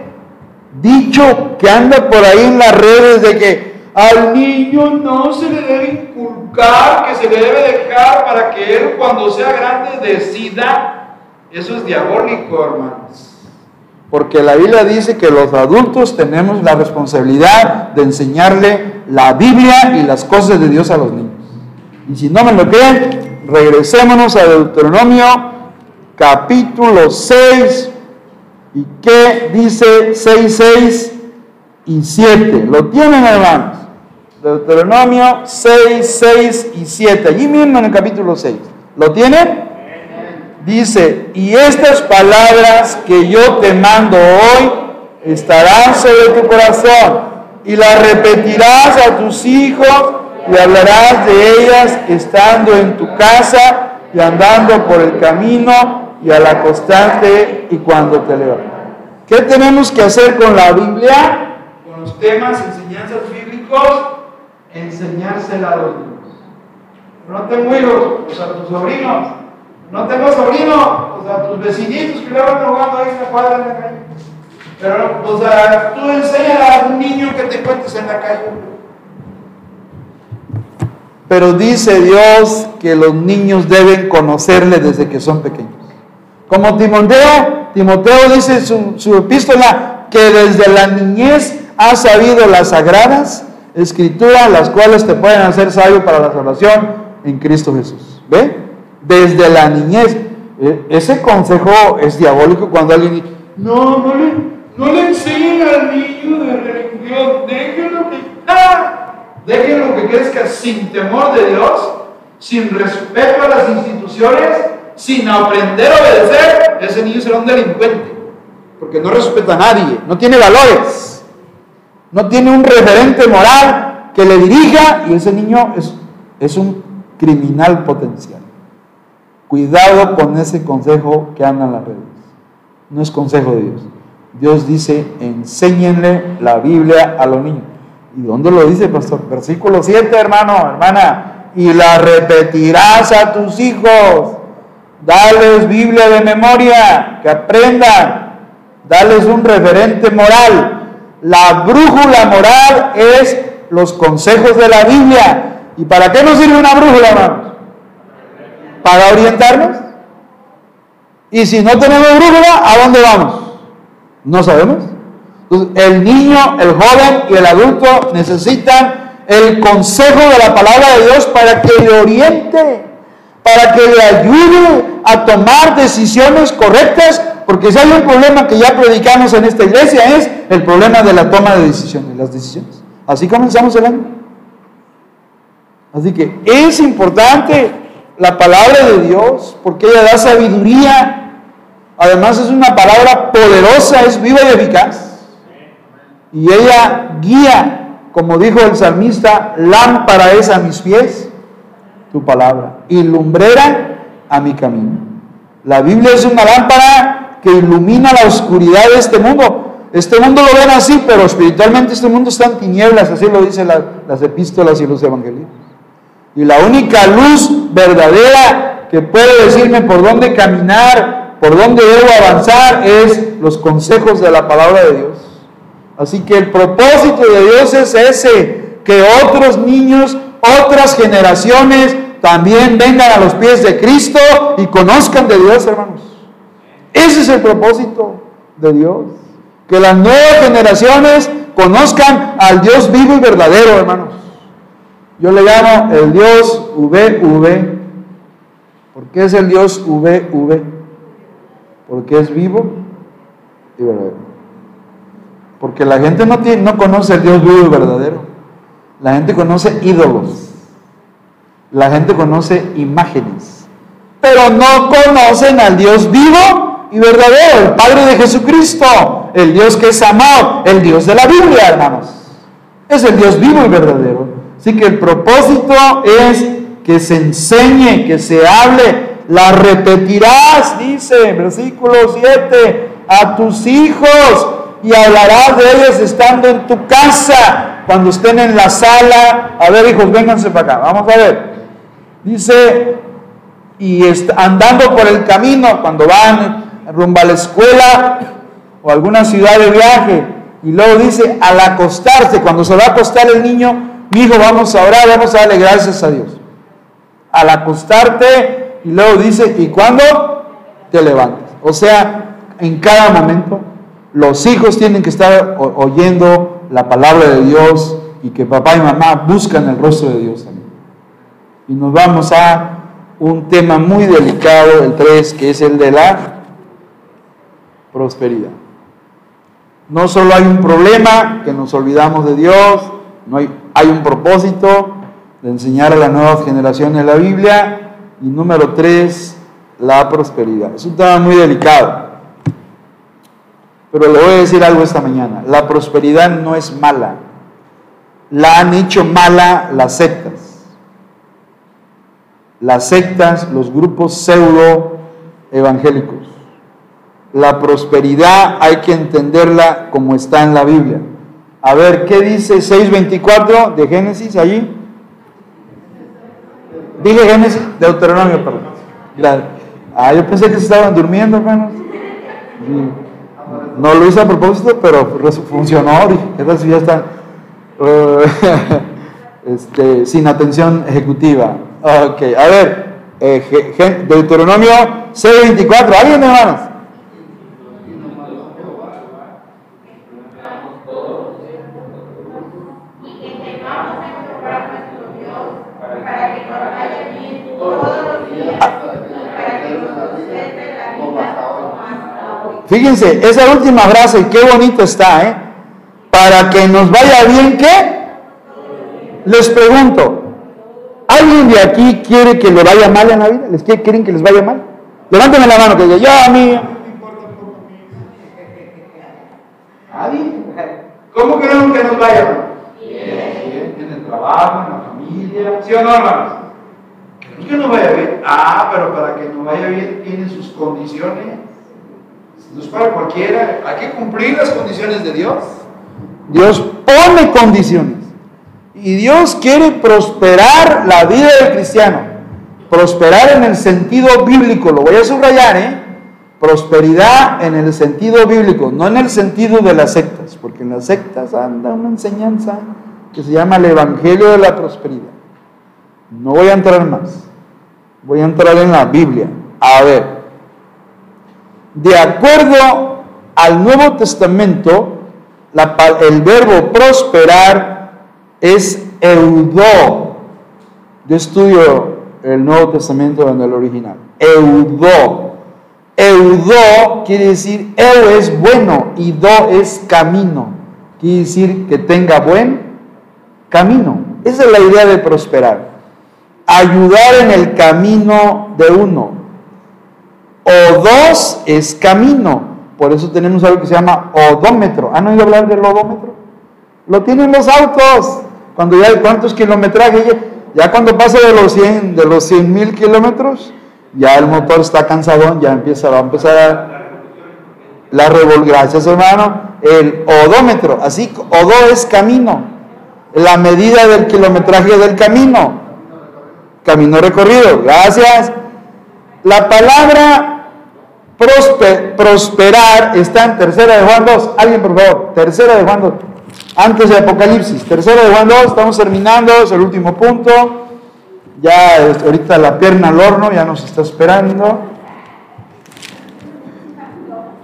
A: dicho que anda por ahí en las redes de que al niño no se le debe inculcar, que se le debe dejar para que él cuando sea grande decida, eso es diabólico, hermanos. Porque la Biblia dice que los adultos tenemos la responsabilidad de enseñarle la Biblia y las cosas de Dios a los niños. Y si no me lo creen, regresémonos a Deuteronomio capítulo 6. ¿Y qué dice 6, 6 y 7? ¿Lo tienen, hermanos? Deuteronomio 6, 6 y 7. Allí mismo en el capítulo 6. ¿Lo tienen? Dice, y estas palabras que yo te mando hoy estarán sobre tu corazón y las repetirás a tus hijos y hablarás de ellas estando en tu casa y andando por el camino y al acostarte y cuando te levantas. ¿Qué tenemos que hacer con la Biblia? Con los temas, enseñanzas bíblicos, enseñársela a los niños. No tengo hijos, pues a tus sobrinos. No tengo sobrinos, pues a tus vecinitos que luego van jugando ahí en la cuadra en la calle. Pero, o sea, tú enseñas a un niño que te cuentes en la calle. Pero dice Dios que los niños deben conocerle desde que son pequeños. Como Timoteo, Timoteo dice su, su epístola que desde la niñez ha sabido las sagradas escrituras, las cuales te pueden hacer sabio para la salvación en Cristo Jesús. ¿Ve? Desde la niñez. E, ese consejo es diabólico cuando alguien no, no le, no le enseñen al niño de religión, déjenlo que, ah, déjenlo que crezca sin temor de Dios, sin respeto a las instituciones, sin aprender a obedecer, ese niño será un delincuente, porque no respeta a nadie, no tiene valores, no tiene un referente moral que le dirija y ese niño es, es un criminal potencial. Cuidado con ese consejo que anda en las redes. No es consejo de Dios. Dios dice, enséñenle la Biblia a los niños. ¿Y dónde lo dice, pastor? Versículo 7, hermano, hermana. Y la repetirás a tus hijos. Dales Biblia de memoria, que aprendan. Dales un referente moral. La brújula moral es los consejos de la Biblia. ¿Y para qué nos sirve una brújula, hermano? Para orientarnos. Y si no tenemos brújula, ¿a dónde vamos? No sabemos. El niño, el joven y el adulto necesitan el consejo de la palabra de Dios para que le oriente, para que le ayude a tomar decisiones correctas, porque si hay un problema que ya predicamos en esta iglesia es el problema de la toma de decisiones, las decisiones. Así comenzamos el año. Así que es importante la palabra de Dios porque ella da sabiduría Además es una palabra poderosa, es viva y eficaz. Y ella guía, como dijo el salmista, lámpara es a mis pies tu palabra y lumbrera a mi camino. La Biblia es una lámpara que ilumina la oscuridad de este mundo. Este mundo lo ven así, pero espiritualmente este mundo está en tinieblas, así lo dicen las epístolas y los evangelios. Y la única luz verdadera que puede decirme por dónde caminar por dónde debo avanzar es los consejos de la palabra de Dios. Así que el propósito de Dios es ese, que otros niños, otras generaciones también vengan a los pies de Cristo y conozcan de Dios, hermanos. Ese es el propósito de Dios. Que las nuevas generaciones conozcan al Dios vivo y verdadero, hermanos. Yo le llamo el Dios VV. ¿Por qué es el Dios VV? porque es vivo y verdadero. Porque la gente no, tiene, no conoce al Dios vivo y verdadero. La gente conoce ídolos. La gente conoce imágenes. Pero no conocen al Dios vivo y verdadero, el Padre de Jesucristo. El Dios que es amor, el Dios de la Biblia, hermanos. Es el Dios vivo y verdadero. Así que el propósito es que se enseñe, que se hable. La repetirás, dice, versículo 7, a tus hijos y hablarás de ellos estando en tu casa, cuando estén en la sala. A ver, hijos, vénganse para acá. Vamos a ver. Dice, y andando por el camino, cuando van rumbo a la escuela o alguna ciudad de viaje, y luego dice, al acostarse, cuando se va a acostar el niño, mi hijo, vamos a orar, vamos a darle gracias a Dios. Al acostarte, y luego dice, ¿y cuándo? Te levantas. O sea, en cada momento, los hijos tienen que estar oyendo la palabra de Dios y que papá y mamá buscan el rostro de Dios también. Y nos vamos a un tema muy delicado, el 3, que es el de la prosperidad. No solo hay un problema, que nos olvidamos de Dios, no hay, hay un propósito de enseñar a las nuevas generaciones la Biblia. Y número 3, la prosperidad. Es un tema muy delicado. Pero le voy a decir algo esta mañana. La prosperidad no es mala. La han hecho mala las sectas las sectas, los grupos pseudo evangélicos. La prosperidad hay que entenderla como está en la Biblia. A ver, ¿qué dice 6.24 de Génesis allí? Dije Génesis, Deuteronomio, perdón. Ah, yo pensé que se estaban durmiendo, hermanos. No lo hice a propósito, pero funcionó. ¿Qué tal si ya están este, sin atención ejecutiva? Ok, a ver, eh, Deuteronomio 6.24, ¿alguien hermanos? Fíjense, esa última frase, qué bonito está, ¿eh? Para que nos vaya bien, ¿qué? Les pregunto, ¿Alguien de aquí quiere que le vaya mal en la vida? ¿Les quieren que les vaya mal? Levántame la mano que diga, yo a mí. ¿Cómo queremos que nos vaya mal? Bien, en el trabajo, en la familia, ¿sí o no, hermanos? Queremos que nos vaya bien. Ah, pero para que nos vaya bien tiene sus condiciones. No es para cualquiera. Hay que cumplir las condiciones de Dios. Dios pone condiciones. Y Dios quiere prosperar la vida del cristiano. Prosperar en el sentido bíblico, lo voy a subrayar, ¿eh? Prosperidad en el sentido bíblico, no en el sentido de las sectas, porque en las sectas anda una enseñanza que se llama el Evangelio de la Prosperidad. No voy a entrar más, voy a entrar en la Biblia. A ver, de acuerdo al Nuevo Testamento, el verbo prosperar es eudó. Yo estudio el Nuevo Testamento en el original. Eudó. Eudó quiere decir, eu es bueno y do es camino. Quiere decir que tenga buen camino. Esa es la idea de prosperar. Ayudar en el camino de uno. O dos es camino. Por eso tenemos algo que se llama odómetro. ¿Han oído hablar del odómetro? Lo tienen los autos. Cuando ya, ¿cuántos kilometrajes? Ya, cuando pasa de los 100, de los 100 mil kilómetros, ya el motor está cansado, ya empieza, a empezar la revolver. Gracias, hermano. El odómetro, así, odo es camino, la medida del kilometraje del camino, camino recorrido. Gracias. La palabra prosperar está en tercera de Juan 2. Alguien, por favor, tercera de Juan 2 antes de Apocalipsis. Tercero de Juan 2, estamos terminando, es el último punto. Ya ahorita la pierna al horno, ya nos está esperando.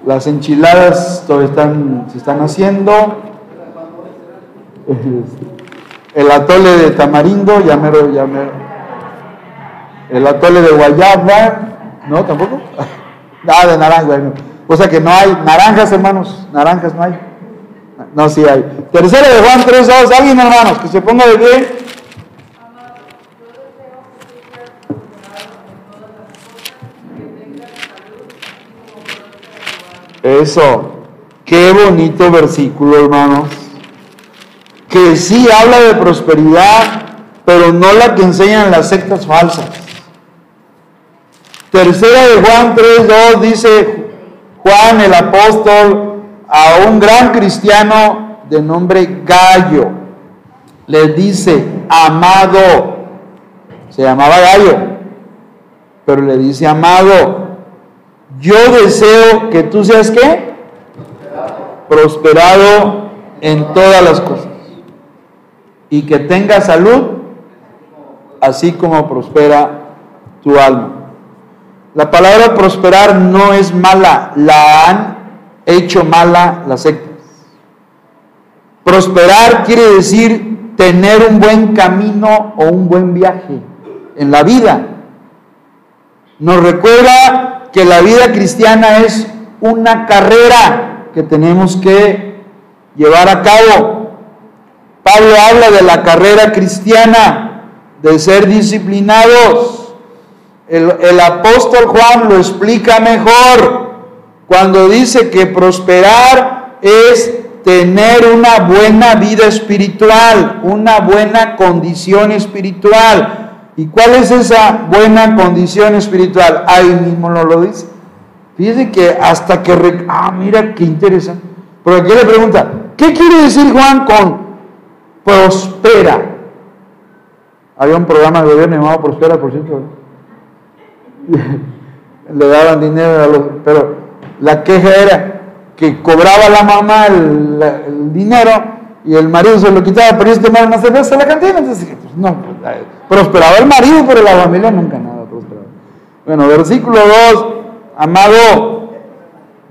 A: Las enchiladas todavía están, se están haciendo. El atole de tamarindo, ya mero, ya mero. El atole de guayaba, ¿no? ¿Tampoco? Nada de naranja. O sea que no hay naranjas, hermanos, naranjas no hay. No, sí hay. Tercera de Juan 3, 2. Alguien, hermanos, que se ponga de pie. Eso. Qué bonito versículo, hermanos. Que sí habla de prosperidad, pero no la que enseñan las sectas falsas. Tercera de Juan 3.2 dice Juan el apóstol a un gran cristiano de nombre Gallo. Le dice, amado, se llamaba Gallo, pero le dice, amado, yo deseo que tú seas qué? Prosperado en todas las cosas y que tengas salud, así como prospera tu alma. La palabra prosperar no es mala, la han hecho mala las sectas. Prosperar quiere decir tener un buen camino o un buen viaje en la vida. Nos recuerda que la vida cristiana es una carrera que tenemos que llevar a cabo. Pablo habla de la carrera cristiana, de ser disciplinados. El, apóstol Juan lo explica mejor cuando dice que prosperar es tener una buena vida espiritual, una buena condición espiritual. ¿Y cuál es esa buena condición espiritual? Ahí mismo no lo dice. Fíjese que hasta que... Ah, mira qué interesante. Pero aquí le pregunta, ¿qué quiere decir Juan con prospera? Había un programa de gobierno llamado Prospera, por cierto. le daban dinero a los... Pero la queja era que cobraba la mamá el, dinero y el marido se lo quitaba, pero este tomaba una cerveza en la cantina. Entonces, pues, no, pues, prosperaba el marido, pero la familia nunca nada prosperaba. Bueno, versículo 2, amado,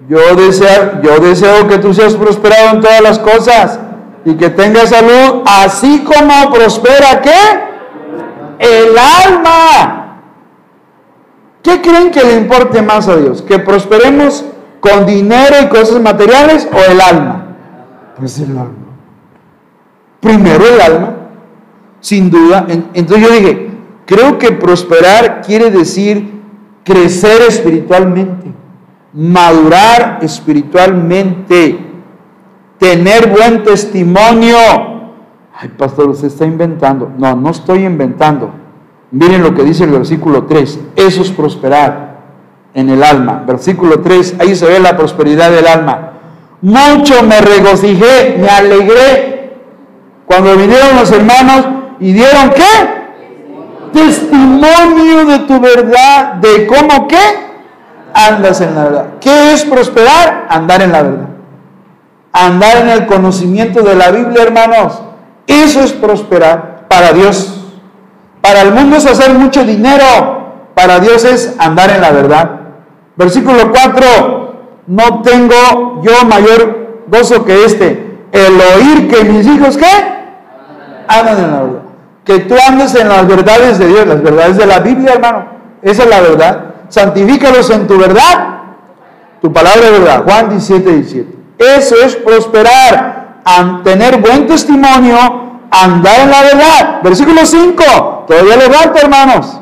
A: yo deseo, yo deseo que tú seas prosperado en todas las cosas y que tengas salud, así como prospera, ¿qué? El alma. ¿Qué creen que le importe más a Dios? ¿Que prosperemos con dinero y cosas materiales o el alma? Pues el alma primero el alma, sin duda. Entonces yo dije, creo que prosperar quiere decir crecer espiritualmente, madurar espiritualmente, tener buen testimonio. Ay, pastor, usted está inventando. No, no estoy inventando. Miren lo que dice el versículo 3. Eso es prosperar en el alma. Versículo 3, ahí se ve la prosperidad del alma. Mucho me regocijé, me alegré cuando vinieron los hermanos y dieron qué? Testimonio de tu verdad, de cómo qué? Andas en la verdad. ¿Qué es prosperar? Andar en la verdad. Andar en el conocimiento de la Biblia, hermanos. Eso es prosperar para Dios. Para el mundo es hacer mucho dinero. Para Dios es andar en la verdad. Versículo 4. No tengo yo mayor gozo que este. El oír que mis hijos, ¿qué? andan en la verdad. Que tú andes en las verdades de Dios, las verdades de la Biblia, hermano. Esa es la verdad. Santifícalos en tu verdad. Tu palabra de verdad. Juan 17, 17. Eso es prosperar, tener buen testimonio, andar en la verdad. Versículo 5. Todavía levanta, hermanos.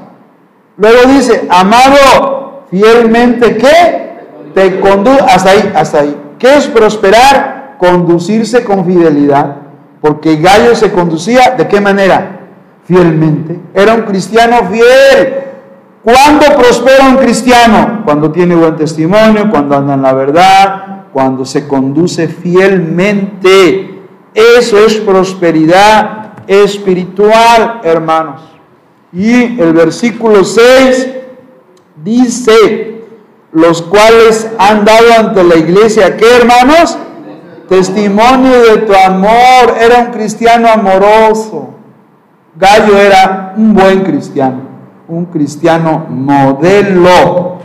A: Luego dice, amado fielmente, ¿qué? Te conduce, hasta ahí, hasta ahí. ¿Qué es prosperar? Conducirse con fidelidad. Porque Gallo se conducía de qué manera? Fielmente. Era un cristiano fiel. ¿Cuándo prospera un cristiano? Cuando tiene buen testimonio, cuando anda en la verdad, cuando se conduce fielmente. Eso es prosperidad espiritual, hermanos. Y el versículo 6 dice, los cuales han dado ante la iglesia, ¿qué hermanos? Testimonio de tu amor. Era un cristiano amoroso. Gallo era un buen cristiano, un cristiano modelo,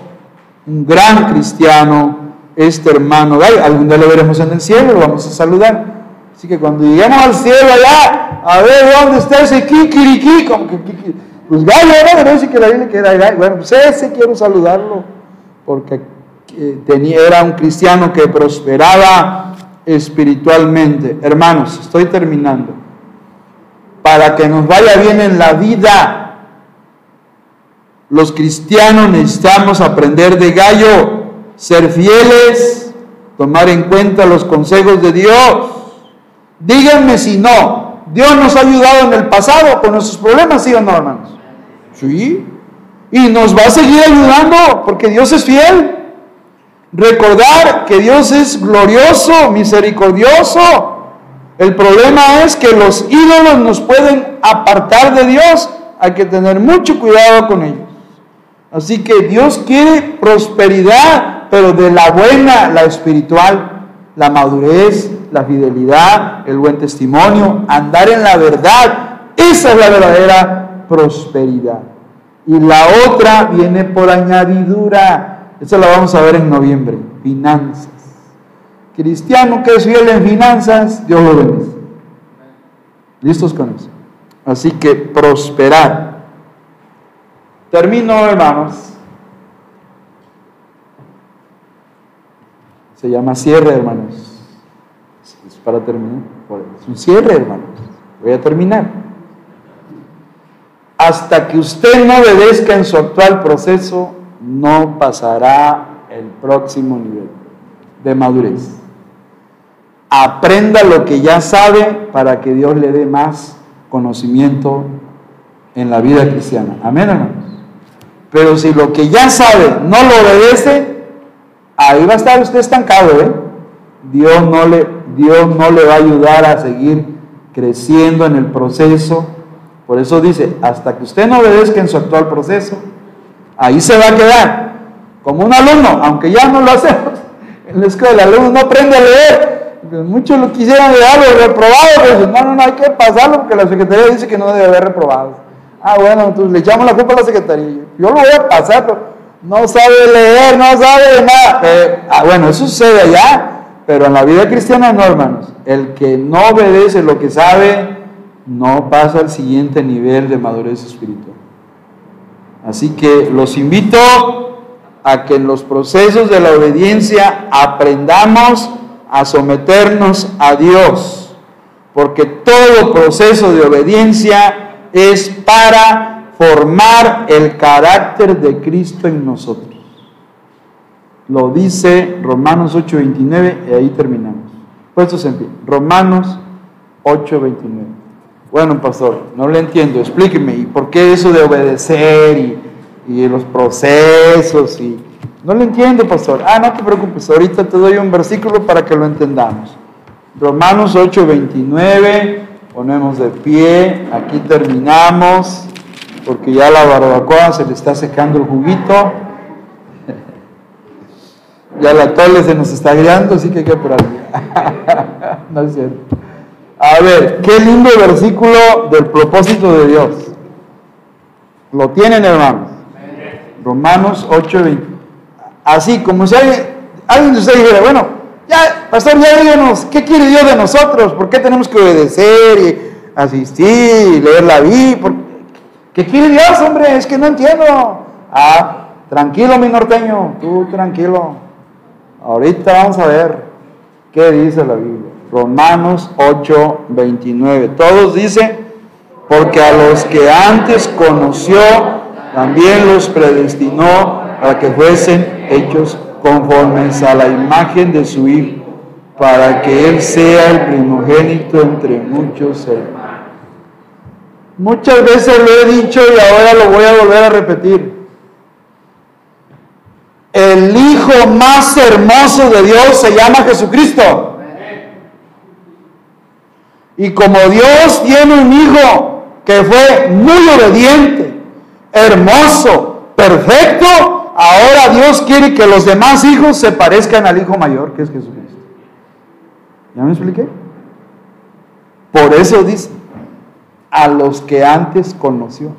A: un gran cristiano. Este hermano Gallo, algún día lo veremos en el cielo, lo vamos a saludar. Así que cuando lleguemos al cielo allá, a ver dónde está ese kikiriki, como que pues Gallo era, no decir que la Biblia queda Gallo. Bueno, pues ese quiero saludarlo, porque eh, tenía, era un cristiano que prosperaba espiritualmente. Hermanos, estoy terminando. Para que nos vaya bien en la vida, los cristianos necesitamos aprender de Gallo, ser fieles, tomar en cuenta los consejos de Dios. Díganme si no, Dios nos ha ayudado en el pasado con nuestros problemas, ¿sí o no, hermanos? Sí. Y nos va a seguir ayudando porque Dios es fiel. Recordar que Dios es glorioso, misericordioso. El problema es que los ídolos nos pueden apartar de Dios. Hay que tener mucho cuidado con ellos. Así que Dios quiere prosperidad, pero de la buena, la espiritual, la madurez, la fidelidad, el buen testimonio, andar en la verdad. Esa es la verdadera prosperidad. Y la otra viene por añadidura. Esa la vamos a ver en noviembre. Finanzas. Cristiano que es fiel en finanzas, Dios lo bendice. ¿Listos con eso? Así que prosperar. Termino, hermanos. Se llama cierre, hermanos. Es para terminar. Es un cierre, hermanos. Voy a terminar. Hasta que usted no obedezca en su actual proceso, no pasará el próximo nivel de madurez. Aprenda lo que ya sabe para que Dios le dé más conocimiento en la vida cristiana. Amén, hermanos. Pero si lo que ya sabe no lo obedece, ahí va a estar usted estancado, ¿eh? Dios no le, Dios no le va a ayudar a seguir creciendo en el proceso por eso dice, hasta que usted no obedezca en su actual proceso, ahí se va a quedar. Como un alumno, aunque ya no lo hacemos. En la escuela el alumno no aprende a leer. Pues muchos lo quisieran leer, reprobado, pero no, no, no, hay que pasarlo porque la secretaría dice que no debe haber reprobado. Ah, bueno, entonces le echamos la culpa a la secretaría. Yo lo voy a pasar, pero no sabe leer, no sabe nada. Eh, ah, bueno, eso sucede allá, pero en la vida cristiana no, hermanos. El que no obedece lo que sabe, no pasa al siguiente nivel de madurez espiritual. Así que los invito a que en los procesos de la obediencia aprendamos a someternos a Dios, porque todo proceso de obediencia es para formar el carácter de Cristo en nosotros. Lo dice Romanos 8:29 y ahí terminamos. Puestos en pie. Romanos 8:29. Bueno, pastor, no le entiendo, explíqueme, ¿y por qué eso de obedecer y, y los procesos? Y... No le entiendo, pastor. Ah, no te preocupes, ahorita te doy un versículo para que lo entendamos. Romanos 8, 29, ponemos de pie, aquí terminamos, porque ya la barbacoa se le está secando el juguito. Ya la tole se nos está guiando, así que hay que ahí. no es cierto. A ver, qué lindo versículo del propósito de Dios. Lo tienen, hermanos. Romanos 8, 20. Así como si alguien, alguien de ustedes dijera, bueno, ya, pastor, ya díganos, ¿qué quiere Dios de nosotros? ¿Por qué tenemos que obedecer y asistir y leer la Biblia? ¿Qué quiere Dios, hombre? Es que no entiendo. Ah, tranquilo, mi norteño, tú tranquilo. Ahorita vamos a ver qué dice la Biblia. Romanos 8, 29. Todos dicen, porque a los que antes conoció, también los predestinó para que fuesen hechos conformes a la imagen de su Hijo, para que Él sea el primogénito entre muchos hermanos. Muchas veces lo he dicho y ahora lo voy a volver a repetir. El Hijo más hermoso de Dios se llama Jesucristo. Y como Dios tiene un hijo que fue muy obediente, hermoso, perfecto, ahora Dios quiere que los demás hijos se parezcan al hijo mayor, que es Jesucristo. ¿Ya me expliqué? Por eso dice, a los que antes conoció.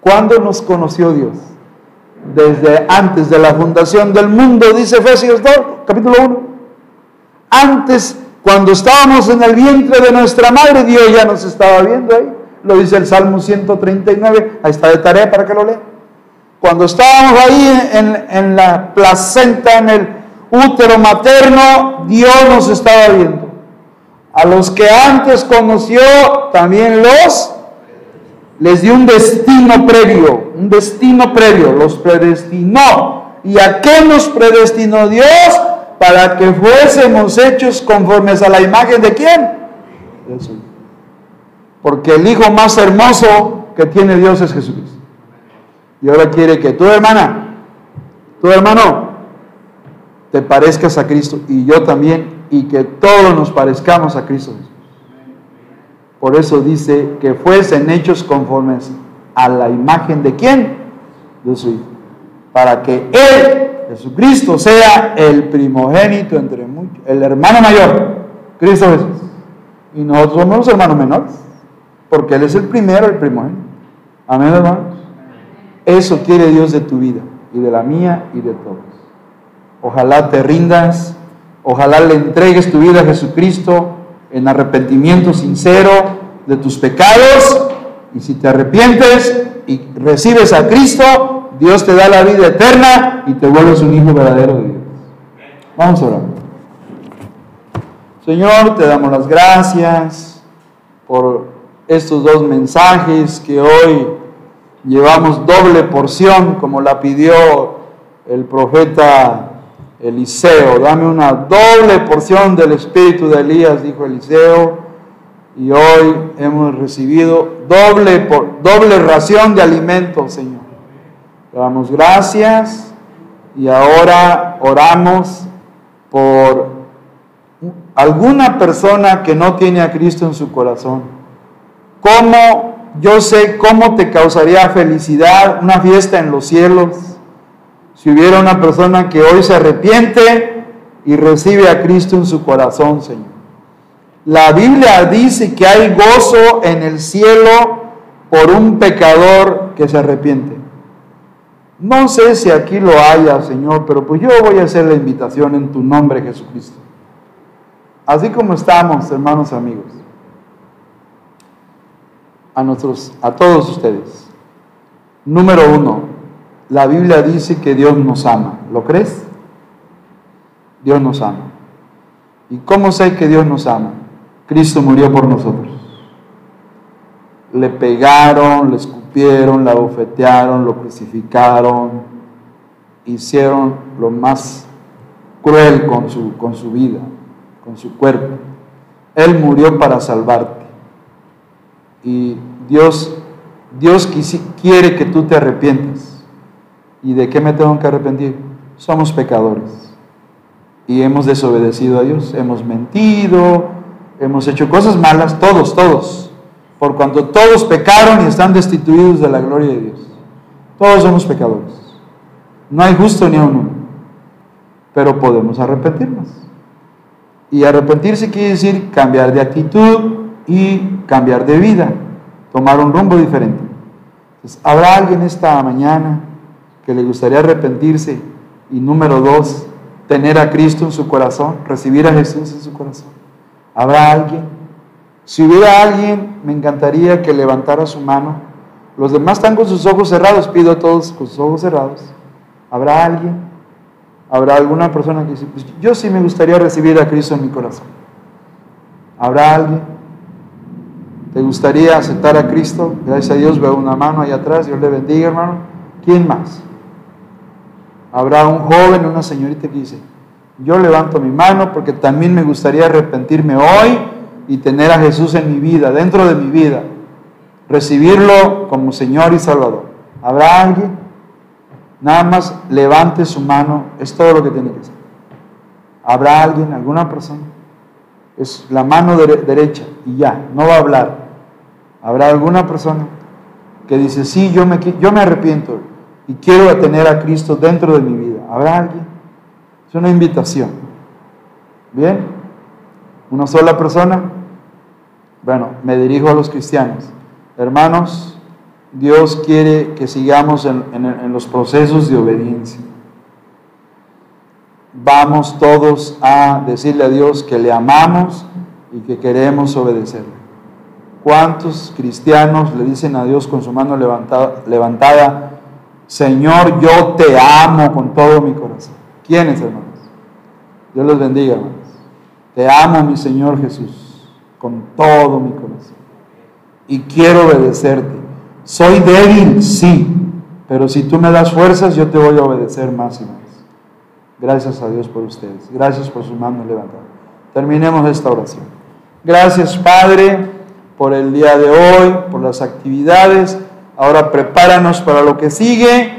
A: ¿Cuándo nos conoció Dios? Desde antes de la fundación del mundo, dice Efesios 2, capítulo 1. Antes cuando estábamos en el vientre de nuestra madre, Dios ya nos estaba viendo ahí. Lo dice el Salmo 139. Ahí está de tarea para que lo lea. Cuando estábamos ahí en, en la placenta, en el útero materno, Dios nos estaba viendo. A los que antes conoció, también los les dio un destino previo, un destino previo, los predestinó. ¿Y a qué nos predestinó Dios? para que fuésemos hechos conformes a la imagen de quién? De Porque el hijo más hermoso que tiene Dios es Jesucristo. Y ahora quiere que tu hermana, tu hermano, te parezcas a Cristo y yo también, y que todos nos parezcamos a Cristo Jesús. Por eso dice que fuesen hechos conformes a la imagen de quién? De su Hijo. Para que Él, Jesucristo, sea el primogénito entre muchos, el hermano mayor, Cristo Jesús. Y nosotros somos los hermanos menores, porque Él es el primero, el primogénito. Amén, hermanos. Eso quiere Dios de tu vida y de la mía y de todos. Ojalá te rindas, ojalá le entregues tu vida a Jesucristo en arrepentimiento sincero de tus pecados y si te arrepientes y recibes a Cristo, Dios te da la vida eterna y te vuelves un hijo verdadero de Dios. Vamos a orar. Señor, te damos las gracias por estos dos mensajes que hoy llevamos doble porción, como la pidió el profeta Eliseo. Dame una doble porción del espíritu de Elías, dijo Eliseo. Y hoy hemos recibido doble, por, doble ración de alimento, Señor. Te damos gracias y ahora oramos por alguna persona que no tiene a Cristo en su corazón. ¿Cómo yo sé cómo te causaría felicidad una fiesta en los cielos si hubiera una persona que hoy se arrepiente y recibe a Cristo en su corazón, Señor. La Biblia dice que hay gozo en el cielo por un pecador que se arrepiente. No sé si aquí lo haya, Señor, pero pues yo voy a hacer la invitación en tu nombre, Jesucristo. Así como estamos, hermanos amigos a, a todos ustedes. Número uno, la Biblia dice que Dios nos ama. ¿Lo crees? Dios nos ama. ¿Y cómo sé que Dios nos ama? Cristo murió por nosotros. Le pegaron, le escupieron, la bofetearon, lo crucificaron, hicieron lo más cruel con su, con su vida, con su cuerpo. Él murió para salvarte. Y Dios, Dios quiere que tú te arrepientas. ¿Y de qué me tengo que arrepentir? Somos pecadores. Y hemos desobedecido a Dios, hemos mentido, hemos hecho cosas malas, todos, todos. Por cuanto todos pecaron y están destituidos de la gloria de Dios. Todos somos pecadores. No hay justo ni uno. Pero podemos arrepentirnos. Y arrepentirse quiere decir cambiar de actitud, y cambiar de vida, tomar un rumbo diferente. ¿habrá alguien esta mañana que le gustaría arrepentirse? Y número dos, tener a Cristo en su corazón, recibir a Jesús en su corazón. ¿Habrá alguien? Si hubiera alguien, me encantaría que levantara su mano. Los demás están con sus ojos cerrados, pido a todos con sus ojos cerrados. ¿Habrá alguien? ¿Habrá alguna persona que dice, pues yo sí me gustaría recibir a Cristo en mi corazón? ¿Habrá alguien? ¿Te gustaría aceptar a Cristo? Gracias a Dios veo una mano ahí atrás, Dios le bendiga hermano. ¿Quién más? Habrá un joven, una señorita que dice, yo levanto mi mano porque también me gustaría arrepentirme hoy y tener a Jesús en mi vida, dentro de mi vida, recibirlo como Señor y Salvador. ¿Habrá alguien? Nada más levante su mano, es todo lo que tiene que hacer. ¿Habrá alguien, alguna persona? Es la mano derecha y ya, no va a hablar. Habrá alguna persona que dice, sí, yo me, yo me arrepiento y quiero tener a Cristo dentro de mi vida. ¿Habrá alguien? Es una invitación. ¿Bien? ¿Una sola persona? Bueno, me dirijo a los cristianos. Hermanos, Dios quiere que sigamos en, los procesos de obediencia. Vamos todos a decirle a Dios que le amamos y que queremos obedecerle. ¿Cuántos cristianos le dicen a Dios con su mano levantada, Señor, yo te amo con todo mi corazón? ¿Quiénes, hermanos? Dios los bendiga, hermanos. Te amo, mi Señor Jesús, con todo mi corazón. Y quiero obedecerte. Soy débil, sí, pero si tú me das fuerzas, yo te voy a obedecer más y más. Gracias a Dios por ustedes. Gracias por sus manos levantadas. Terminemos esta oración. Gracias, Padre, por el día de hoy, por las actividades. Ahora prepáranos para lo que sigue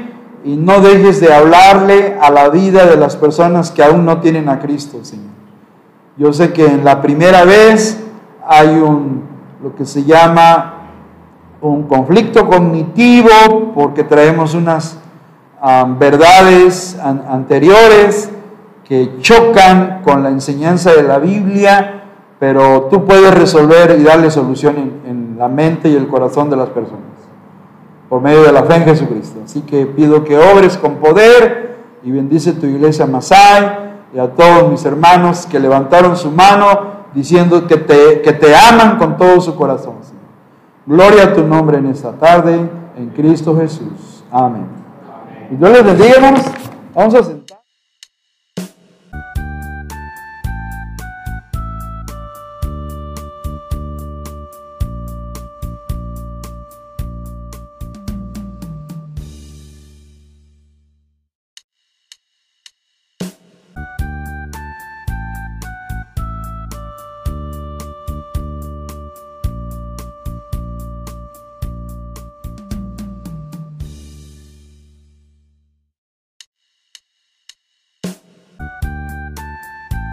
A: y no dejes de hablarle a la vida de las personas que aún no tienen a Cristo, Señor. Yo sé que en la primera vez hay un, lo que se llama un conflicto cognitivo porque traemos unas verdades anteriores que chocan con la enseñanza de la Biblia, pero tú puedes resolver y darle solución en, en la mente y el corazón de las personas por medio de la fe en Jesucristo. Así que pido que obres con poder y bendice tu iglesia Masai y a todos mis hermanos que levantaron su mano diciendo que te, que te aman con todo su corazón. Gloria a tu nombre en esta tarde, en Cristo Jesús. Amén. Y Dios les bendiga, Vamos a